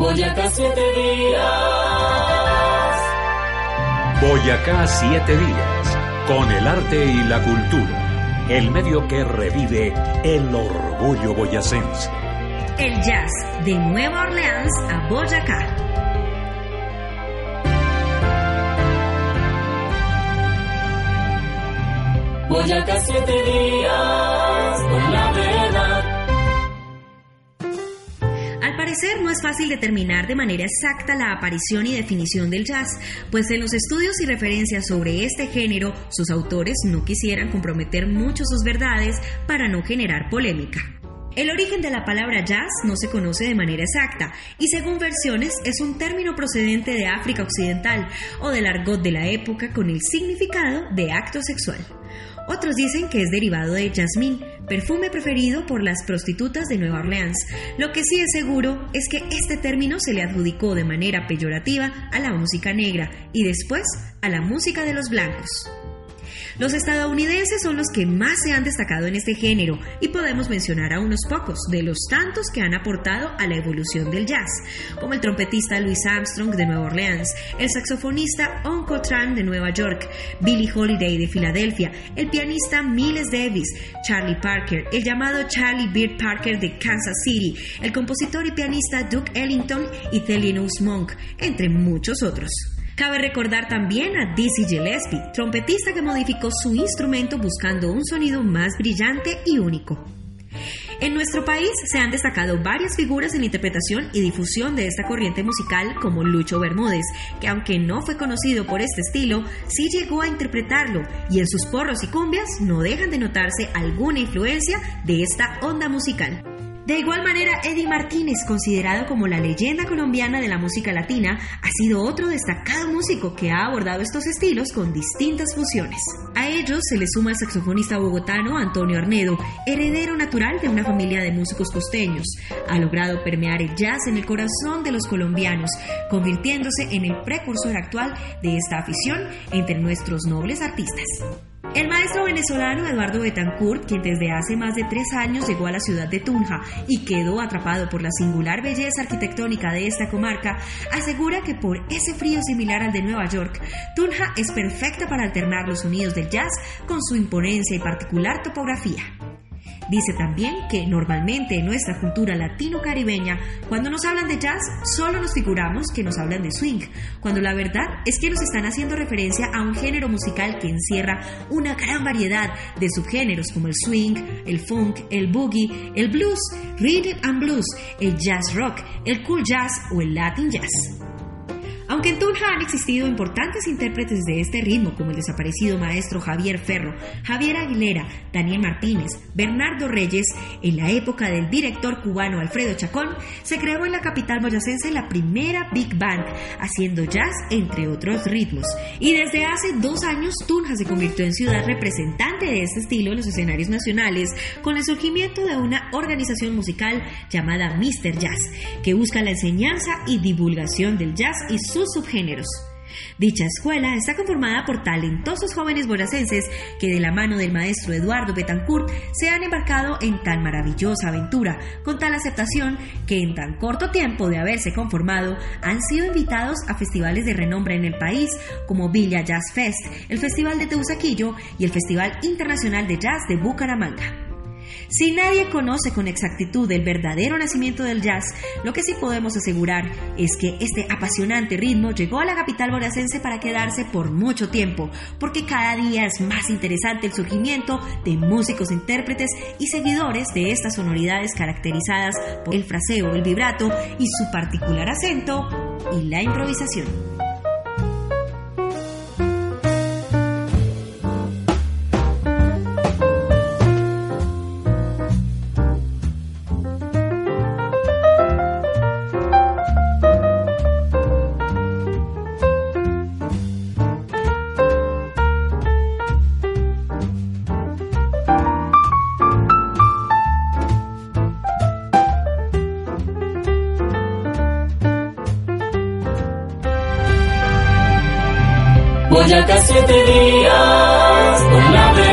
Boyacá siete días. Boyacá siete días. Con el arte y la cultura. El medio que revive el orgullo boyacense. El jazz de Nueva Orleans a Boyacá. Boyacá siete días. Al parecer no es fácil determinar de manera exacta la aparición y definición del jazz, pues en los estudios y referencias sobre este género, sus autores no quisieran comprometer mucho sus verdades para no generar polémica. El origen de la palabra jazz no se conoce de manera exacta y según versiones es un término procedente de África Occidental o del argot de la época con el significado de acto sexual. Otros dicen que es derivado de jasmine, perfume preferido por las prostitutas de Nueva Orleans. Lo que sí es seguro es que este término se le adjudicó de manera peyorativa a la música negra y después a la música de los blancos. Los estadounidenses son los que más se han destacado en este género y podemos mencionar a unos pocos de los tantos que han aportado a la evolución del jazz, como el trompetista Louis Armstrong de Nueva Orleans, el saxofonista Uncle Tran de Nueva York, Billie Holiday de Filadelfia, el pianista Miles Davis, Charlie Parker, el llamado Charlie Beard Parker de Kansas City, el compositor y pianista Duke Ellington y Thelonious Monk, entre muchos otros. Cabe recordar también a Dizzy Gillespie, trompetista que modificó su instrumento buscando un sonido más brillante y único. En nuestro país se han destacado varias figuras en interpretación y difusión de esta corriente musical como Lucho Bermúdez, que aunque no fue conocido por este estilo, sí llegó a interpretarlo y en sus porros y cumbias no dejan de notarse alguna influencia de esta onda musical. De igual manera, Eddie Martínez, considerado como la leyenda colombiana de la música latina, ha sido otro destacado músico que ha abordado estos estilos con distintas fusiones. A ellos se le suma el saxofonista bogotano Antonio Arnedo, heredero natural de una familia de músicos costeños. Ha logrado permear el jazz en el corazón de los colombianos, convirtiéndose en el precursor actual de esta afición entre nuestros nobles artistas. El maestro venezolano Eduardo Betancourt, quien desde hace más de tres años llegó a la ciudad de Tunja y quedó atrapado por la singular belleza arquitectónica de esta comarca, asegura que por ese frío similar al de Nueva York, Tunja es perfecta para alternar los sonidos del jazz con su imponencia y particular topografía. Dice también que normalmente en nuestra cultura latino-caribeña, cuando nos hablan de jazz, solo nos figuramos que nos hablan de swing, cuando la verdad es que nos están haciendo referencia a un género musical que encierra una gran variedad de subgéneros como el swing, el funk, el boogie, el blues, rhythm and blues, el jazz rock, el cool jazz o el latin jazz. Aunque en Tunja han existido importantes intérpretes de este ritmo, como el desaparecido maestro Javier Ferro, Javier Aguilera, Daniel Martínez, Bernardo Reyes, en la época del director cubano Alfredo Chacón, se creó en la capital boyacense la primera Big Band, haciendo jazz entre otros ritmos. Y desde hace dos años, Tunja se convirtió en ciudad representante de este estilo en los escenarios nacionales, con el surgimiento de una organización musical llamada Mr. Jazz, que busca la enseñanza y divulgación del jazz y sus subgéneros. Dicha escuela está conformada por talentosos jóvenes boyacenses que de la mano del maestro Eduardo Betancourt se han embarcado en tan maravillosa aventura, con tal aceptación que en tan corto tiempo de haberse conformado han sido invitados a festivales de renombre en el país como Villa Jazz Fest, el Festival de Teusaquillo y el Festival Internacional de Jazz de Bucaramanga. Si nadie conoce con exactitud el verdadero nacimiento del jazz, lo que sí podemos asegurar es que este apasionante ritmo llegó a la capital boyacense para quedarse por mucho tiempo, porque cada día es más interesante el surgimiento de músicos, intérpretes y seguidores de estas sonoridades caracterizadas por el fraseo, el vibrato y su particular acento y la improvisación. Boyacá siete días con la.